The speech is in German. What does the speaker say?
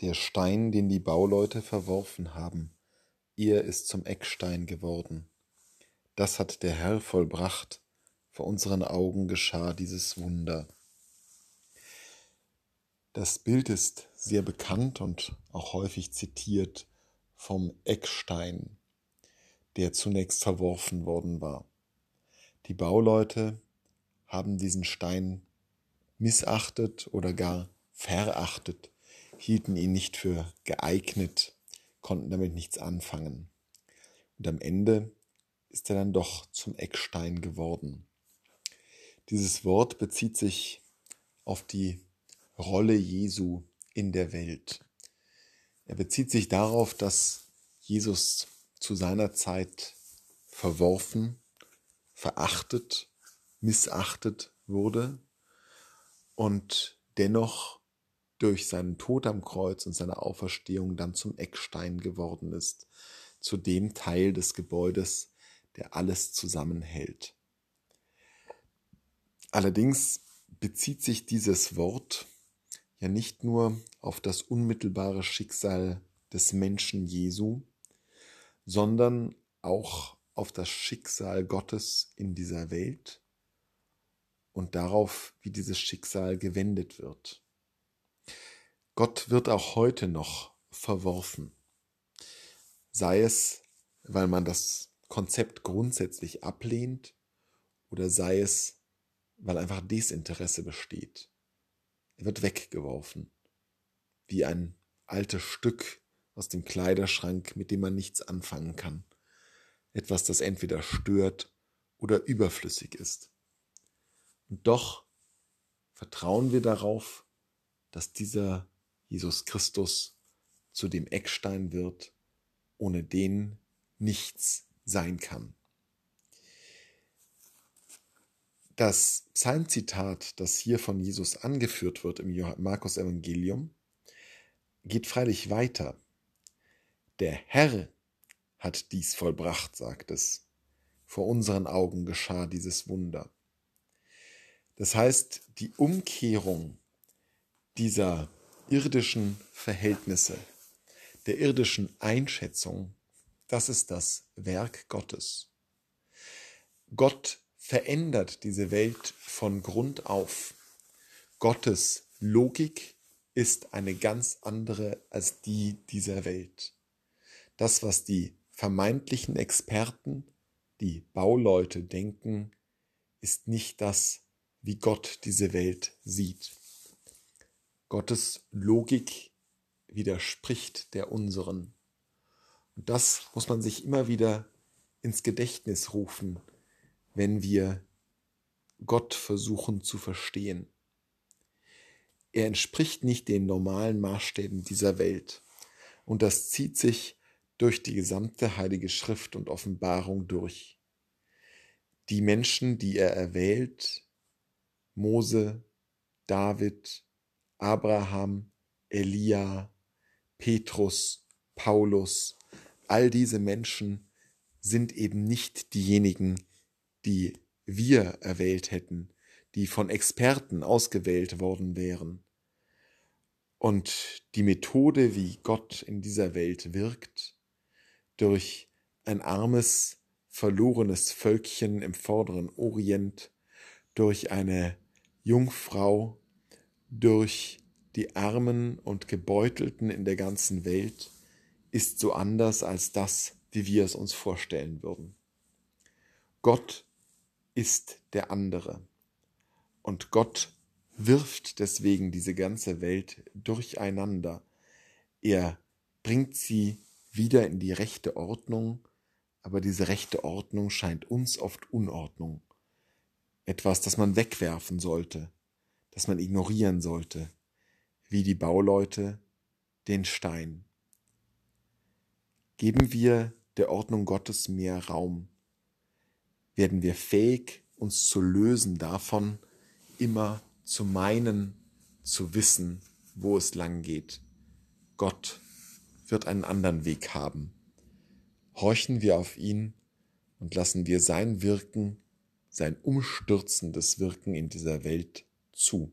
Der Stein, den die Bauleute verworfen haben, er ist zum Eckstein geworden. Das hat der Herr vollbracht, vor unseren Augen geschah dieses Wunder. Das Bild ist sehr bekannt und auch häufig zitiert vom Eckstein, der zunächst verworfen worden war. Die Bauleute haben diesen Stein missachtet oder gar verachtet, hielten ihn nicht für geeignet, konnten damit nichts anfangen. Und am Ende ist er dann doch zum Eckstein geworden. Dieses Wort bezieht sich auf die Rolle Jesu in der Welt. Er bezieht sich darauf, dass Jesus zu seiner Zeit verworfen, verachtet, missachtet wurde und dennoch durch seinen Tod am Kreuz und seine Auferstehung dann zum Eckstein geworden ist, zu dem Teil des Gebäudes, der alles zusammenhält. Allerdings bezieht sich dieses Wort ja nicht nur auf das unmittelbare Schicksal des Menschen Jesu, sondern auch auf das Schicksal Gottes in dieser Welt und darauf, wie dieses Schicksal gewendet wird. Gott wird auch heute noch verworfen, sei es, weil man das Konzept grundsätzlich ablehnt oder sei es, weil einfach Desinteresse besteht. Er wird weggeworfen, wie ein altes Stück aus dem Kleiderschrank, mit dem man nichts anfangen kann. Etwas, das entweder stört oder überflüssig ist. Und doch vertrauen wir darauf, dass dieser Jesus Christus zu dem Eckstein wird, ohne den nichts sein kann. Das Psalmzitat, das hier von Jesus angeführt wird im Markus Evangelium, geht freilich weiter. Der Herr hat dies vollbracht, sagt es. Vor unseren Augen geschah dieses Wunder. Das heißt, die Umkehrung dieser irdischen Verhältnisse, der irdischen Einschätzung, das ist das Werk Gottes. Gott verändert diese Welt von Grund auf. Gottes Logik ist eine ganz andere als die dieser Welt. Das, was die vermeintlichen Experten, die Bauleute denken, ist nicht das, wie Gott diese Welt sieht. Gottes Logik widerspricht der unseren. Und das muss man sich immer wieder ins Gedächtnis rufen, wenn wir Gott versuchen zu verstehen. Er entspricht nicht den normalen Maßstäben dieser Welt. Und das zieht sich durch die gesamte Heilige Schrift und Offenbarung durch. Die Menschen, die er erwählt, Mose, David, Abraham, Elia, Petrus, Paulus, all diese Menschen sind eben nicht diejenigen, die wir erwählt hätten, die von Experten ausgewählt worden wären. Und die Methode, wie Gott in dieser Welt wirkt, durch ein armes, verlorenes Völkchen im vorderen Orient, durch eine Jungfrau, durch die Armen und Gebeutelten in der ganzen Welt, ist so anders als das, wie wir es uns vorstellen würden. Gott ist der andere. Und Gott wirft deswegen diese ganze Welt durcheinander. Er bringt sie wieder in die rechte Ordnung, aber diese rechte Ordnung scheint uns oft Unordnung. Etwas, das man wegwerfen sollte, das man ignorieren sollte, wie die Bauleute den Stein. Geben wir der Ordnung Gottes mehr Raum, werden wir fähig, uns zu lösen davon, immer zu meinen, zu wissen, wo es lang geht. Gott wird einen anderen Weg haben. Horchen wir auf ihn und lassen wir sein Wirken, sein umstürzendes Wirken in dieser Welt zu.